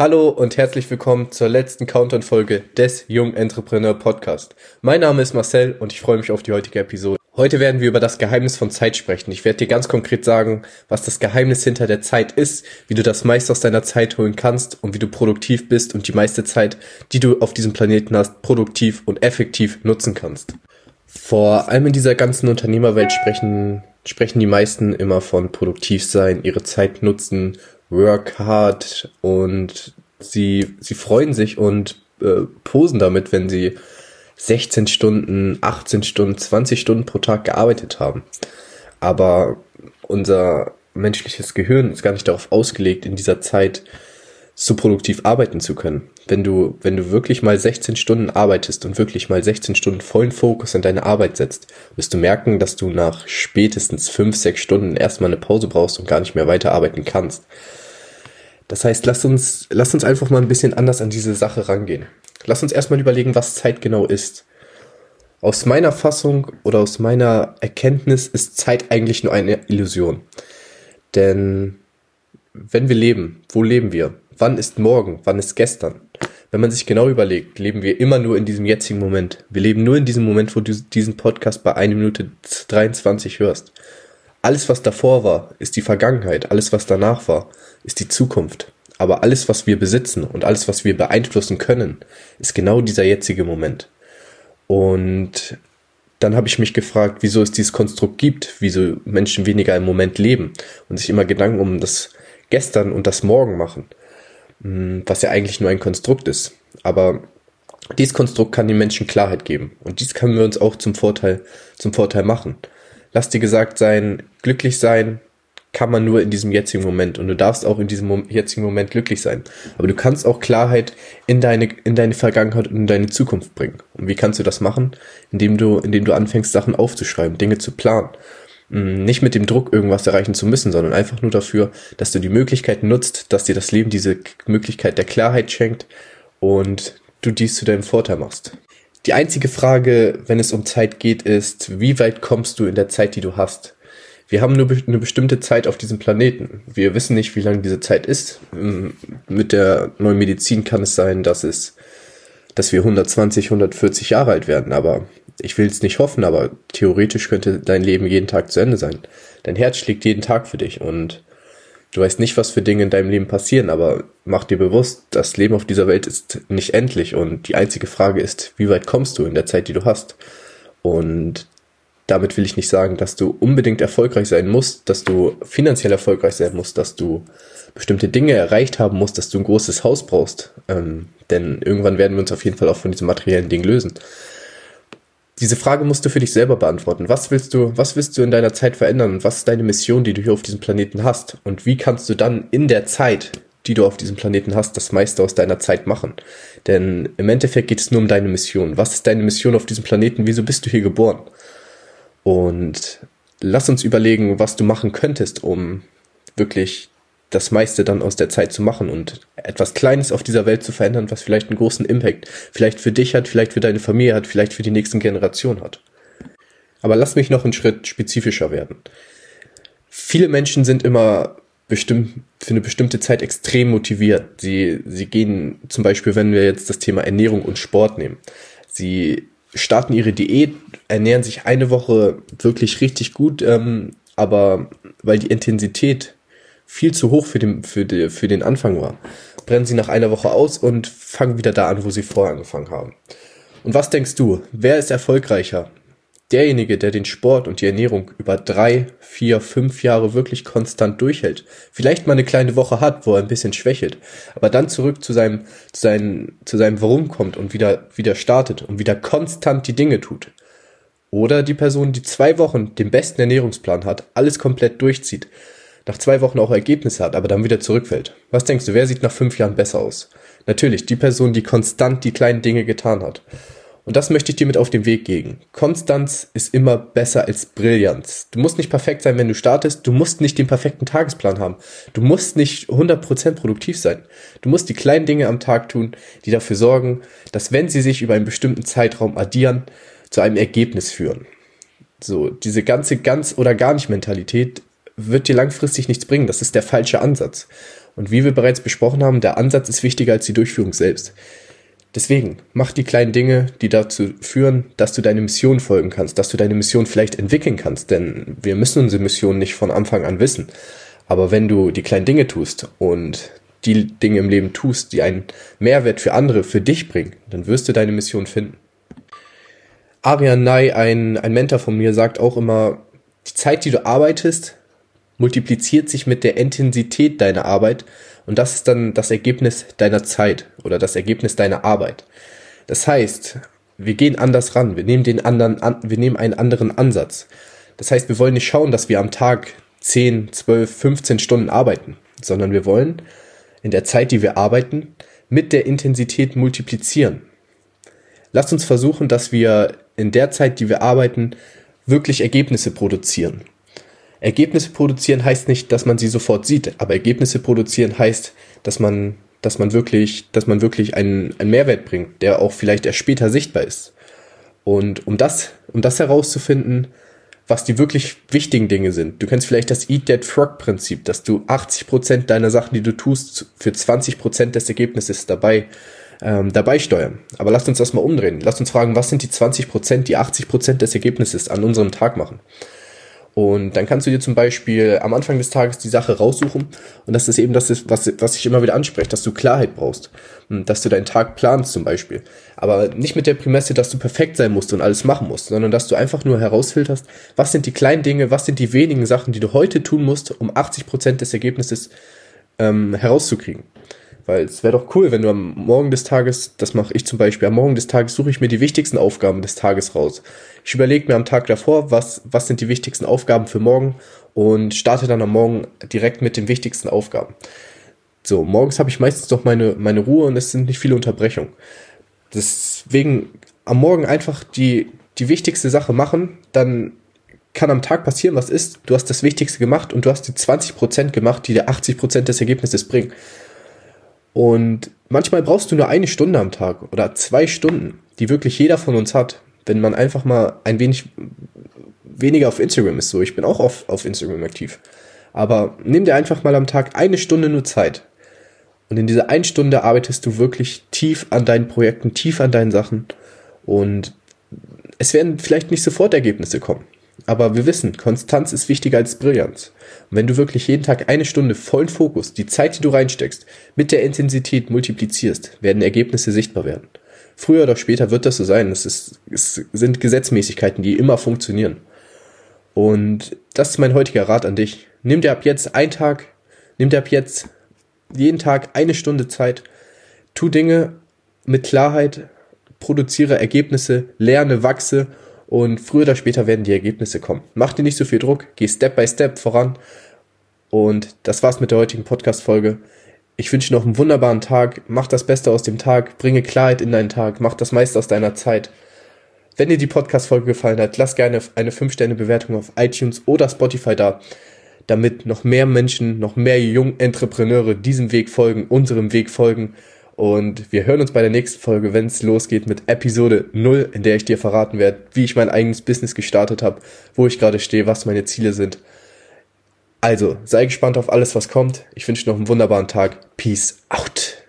Hallo und herzlich willkommen zur letzten Countdown-Folge des Jung Entrepreneur Podcast. Mein Name ist Marcel und ich freue mich auf die heutige Episode. Heute werden wir über das Geheimnis von Zeit sprechen. Ich werde dir ganz konkret sagen, was das Geheimnis hinter der Zeit ist, wie du das meiste aus deiner Zeit holen kannst und wie du produktiv bist und die meiste Zeit, die du auf diesem Planeten hast, produktiv und effektiv nutzen kannst. Vor allem in dieser ganzen Unternehmerwelt sprechen, sprechen die meisten immer von produktiv sein, ihre Zeit nutzen work hard und sie, sie freuen sich und äh, posen damit, wenn sie 16 Stunden, 18 Stunden, 20 Stunden pro Tag gearbeitet haben. Aber unser menschliches Gehirn ist gar nicht darauf ausgelegt, in dieser Zeit so produktiv arbeiten zu können. Wenn du, wenn du wirklich mal 16 Stunden arbeitest und wirklich mal 16 Stunden vollen Fokus in deine Arbeit setzt, wirst du merken, dass du nach spätestens 5, 6 Stunden erstmal eine Pause brauchst und gar nicht mehr weiterarbeiten kannst. Das heißt, lass uns, lass uns einfach mal ein bisschen anders an diese Sache rangehen. Lass uns erstmal überlegen, was Zeit genau ist. Aus meiner Fassung oder aus meiner Erkenntnis ist Zeit eigentlich nur eine Illusion. Denn wenn wir leben, wo leben wir? Wann ist morgen? Wann ist gestern? Wenn man sich genau überlegt, leben wir immer nur in diesem jetzigen Moment. Wir leben nur in diesem Moment, wo du diesen Podcast bei 1 Minute 23 hörst. Alles, was davor war, ist die Vergangenheit. Alles, was danach war, ist die Zukunft. Aber alles, was wir besitzen und alles, was wir beeinflussen können, ist genau dieser jetzige Moment. Und dann habe ich mich gefragt, wieso es dieses Konstrukt gibt, wieso Menschen weniger im Moment leben und sich immer Gedanken um das Gestern und das Morgen machen, was ja eigentlich nur ein Konstrukt ist. Aber dieses Konstrukt kann den Menschen Klarheit geben und dies können wir uns auch zum Vorteil, zum Vorteil machen. Lass dir gesagt sein, glücklich sein kann man nur in diesem jetzigen Moment und du darfst auch in diesem jetzigen Moment glücklich sein. Aber du kannst auch Klarheit in deine, in deine Vergangenheit und in deine Zukunft bringen. Und wie kannst du das machen? Indem du, indem du anfängst, Sachen aufzuschreiben, Dinge zu planen. Nicht mit dem Druck, irgendwas erreichen zu müssen, sondern einfach nur dafür, dass du die Möglichkeit nutzt, dass dir das Leben diese Möglichkeit der Klarheit schenkt und du dies zu deinem Vorteil machst. Die einzige Frage, wenn es um Zeit geht, ist, wie weit kommst du in der Zeit, die du hast? wir haben nur eine bestimmte Zeit auf diesem Planeten. Wir wissen nicht, wie lange diese Zeit ist. Mit der neuen Medizin kann es sein, dass es, dass wir 120, 140 Jahre alt werden. Aber ich will es nicht hoffen, aber theoretisch könnte dein Leben jeden Tag zu Ende sein. Dein Herz schlägt jeden Tag für dich und du weißt nicht, was für Dinge in deinem Leben passieren, aber mach dir bewusst, das Leben auf dieser Welt ist nicht endlich und die einzige Frage ist, wie weit kommst du in der Zeit, die du hast? Und damit will ich nicht sagen, dass du unbedingt erfolgreich sein musst, dass du finanziell erfolgreich sein musst, dass du bestimmte Dinge erreicht haben musst, dass du ein großes Haus brauchst. Ähm, denn irgendwann werden wir uns auf jeden Fall auch von diesem materiellen Ding lösen. Diese Frage musst du für dich selber beantworten. Was willst du, was willst du in deiner Zeit verändern und was ist deine Mission, die du hier auf diesem Planeten hast? Und wie kannst du dann in der Zeit, die du auf diesem Planeten hast, das meiste aus deiner Zeit machen? Denn im Endeffekt geht es nur um deine Mission. Was ist deine Mission auf diesem Planeten? Wieso bist du hier geboren? Und lass uns überlegen, was du machen könntest, um wirklich das meiste dann aus der Zeit zu machen und etwas Kleines auf dieser Welt zu verändern, was vielleicht einen großen Impact vielleicht für dich hat, vielleicht für deine Familie hat, vielleicht für die nächsten Generationen hat. Aber lass mich noch einen Schritt spezifischer werden. Viele Menschen sind immer bestimmt für eine bestimmte Zeit extrem motiviert. Sie, sie gehen zum Beispiel, wenn wir jetzt das Thema Ernährung und Sport nehmen. Sie starten ihre Diät, ernähren sich eine Woche wirklich richtig gut, ähm, aber weil die Intensität viel zu hoch für den, für, die, für den Anfang war, brennen sie nach einer Woche aus und fangen wieder da an, wo sie vorher angefangen haben. Und was denkst du, wer ist erfolgreicher? derjenige, der den Sport und die Ernährung über drei, vier, fünf Jahre wirklich konstant durchhält, vielleicht mal eine kleine Woche hat, wo er ein bisschen schwächelt, aber dann zurück zu seinem, zu seinem, zu seinem Warum kommt und wieder, wieder startet und wieder konstant die Dinge tut. Oder die Person, die zwei Wochen den besten Ernährungsplan hat, alles komplett durchzieht, nach zwei Wochen auch Ergebnisse hat, aber dann wieder zurückfällt. Was denkst du, wer sieht nach fünf Jahren besser aus? Natürlich, die Person, die konstant die kleinen Dinge getan hat. Und das möchte ich dir mit auf den Weg geben. Konstanz ist immer besser als Brillanz. Du musst nicht perfekt sein, wenn du startest. Du musst nicht den perfekten Tagesplan haben. Du musst nicht 100% produktiv sein. Du musst die kleinen Dinge am Tag tun, die dafür sorgen, dass wenn sie sich über einen bestimmten Zeitraum addieren, zu einem Ergebnis führen. So, diese ganze ganz oder gar nicht Mentalität wird dir langfristig nichts bringen. Das ist der falsche Ansatz. Und wie wir bereits besprochen haben, der Ansatz ist wichtiger als die Durchführung selbst. Deswegen, mach die kleinen Dinge, die dazu führen, dass du deine Mission folgen kannst, dass du deine Mission vielleicht entwickeln kannst, denn wir müssen unsere Mission nicht von Anfang an wissen. Aber wenn du die kleinen Dinge tust und die Dinge im Leben tust, die einen Mehrwert für andere, für dich bringen, dann wirst du deine Mission finden. Arian Ney, ein, ein Mentor von mir, sagt auch immer, die Zeit, die du arbeitest, multipliziert sich mit der Intensität deiner Arbeit und das ist dann das Ergebnis deiner Zeit oder das Ergebnis deiner Arbeit. Das heißt, wir gehen anders ran, wir nehmen den anderen, an, wir nehmen einen anderen Ansatz. Das heißt, wir wollen nicht schauen, dass wir am Tag 10, 12, 15 Stunden arbeiten, sondern wir wollen in der Zeit, die wir arbeiten, mit der Intensität multiplizieren. Lasst uns versuchen, dass wir in der Zeit, die wir arbeiten, wirklich Ergebnisse produzieren. Ergebnisse produzieren heißt nicht, dass man sie sofort sieht, aber Ergebnisse produzieren heißt, dass man, dass man wirklich, dass man wirklich einen, einen Mehrwert bringt, der auch vielleicht erst später sichtbar ist. Und um das, um das herauszufinden, was die wirklich wichtigen Dinge sind. Du kennst vielleicht das Eat That Frog Prinzip, dass du 80% deiner Sachen, die du tust, für 20% des Ergebnisses dabei, ähm, dabei steuern. Aber lasst uns das mal umdrehen. Lasst uns fragen, was sind die 20%, die 80% des Ergebnisses an unserem Tag machen? Und dann kannst du dir zum Beispiel am Anfang des Tages die Sache raussuchen. Und das ist eben das, was, was ich immer wieder anspreche, dass du Klarheit brauchst. Dass du deinen Tag planst zum Beispiel. Aber nicht mit der Prämisse, dass du perfekt sein musst und alles machen musst, sondern dass du einfach nur herausfilterst, was sind die kleinen Dinge, was sind die wenigen Sachen, die du heute tun musst, um 80 Prozent des Ergebnisses ähm, herauszukriegen. Weil es wäre doch cool, wenn du am Morgen des Tages, das mache ich zum Beispiel, am Morgen des Tages suche ich mir die wichtigsten Aufgaben des Tages raus. Ich überlege mir am Tag davor, was, was sind die wichtigsten Aufgaben für morgen und starte dann am Morgen direkt mit den wichtigsten Aufgaben. So, morgens habe ich meistens doch meine, meine Ruhe und es sind nicht viele Unterbrechungen. Deswegen am Morgen einfach die, die wichtigste Sache machen, dann kann am Tag passieren, was ist. Du hast das Wichtigste gemacht und du hast die 20% gemacht, die dir 80% des Ergebnisses bringen. Und manchmal brauchst du nur eine Stunde am Tag oder zwei Stunden, die wirklich jeder von uns hat, wenn man einfach mal ein wenig weniger auf Instagram ist. So, ich bin auch auf, auf Instagram aktiv. Aber nimm dir einfach mal am Tag eine Stunde nur Zeit. Und in dieser einen Stunde arbeitest du wirklich tief an deinen Projekten, tief an deinen Sachen. Und es werden vielleicht nicht sofort Ergebnisse kommen. Aber wir wissen, Konstanz ist wichtiger als Brillanz. Und wenn du wirklich jeden Tag eine Stunde vollen Fokus, die Zeit, die du reinsteckst, mit der Intensität multiplizierst, werden Ergebnisse sichtbar werden. Früher oder später wird das so sein. Es, ist, es sind Gesetzmäßigkeiten, die immer funktionieren. Und das ist mein heutiger Rat an dich. Nimm dir ab jetzt einen Tag, nimm dir ab jetzt jeden Tag eine Stunde Zeit, tu Dinge mit Klarheit, produziere Ergebnisse, lerne, wachse und früher oder später werden die Ergebnisse kommen. Mach dir nicht so viel Druck, geh Step by Step voran. Und das war's mit der heutigen Podcast-Folge. Ich wünsche dir noch einen wunderbaren Tag. Mach das Beste aus dem Tag. Bringe Klarheit in deinen Tag. Mach das meiste aus deiner Zeit. Wenn dir die Podcast-Folge gefallen hat, lass gerne eine 5-Sterne-Bewertung auf iTunes oder Spotify da, damit noch mehr Menschen, noch mehr Jungentreprenneure diesem Weg folgen, unserem Weg folgen und wir hören uns bei der nächsten Folge, wenn es losgeht mit Episode 0, in der ich dir verraten werde, wie ich mein eigenes Business gestartet habe, wo ich gerade stehe, was meine Ziele sind. Also, sei gespannt auf alles, was kommt. Ich wünsche noch einen wunderbaren Tag. Peace out.